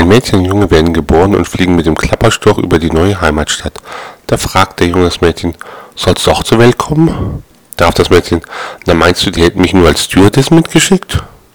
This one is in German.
Ein Mädchen und ein Junge werden geboren und fliegen mit dem Klapperstorch über die neue Heimatstadt. Da fragt der Junge das Mädchen, sollst du auch zur Welt kommen? Darauf das Mädchen, na meinst du, die hätten mich nur als Stewardess mitgeschickt?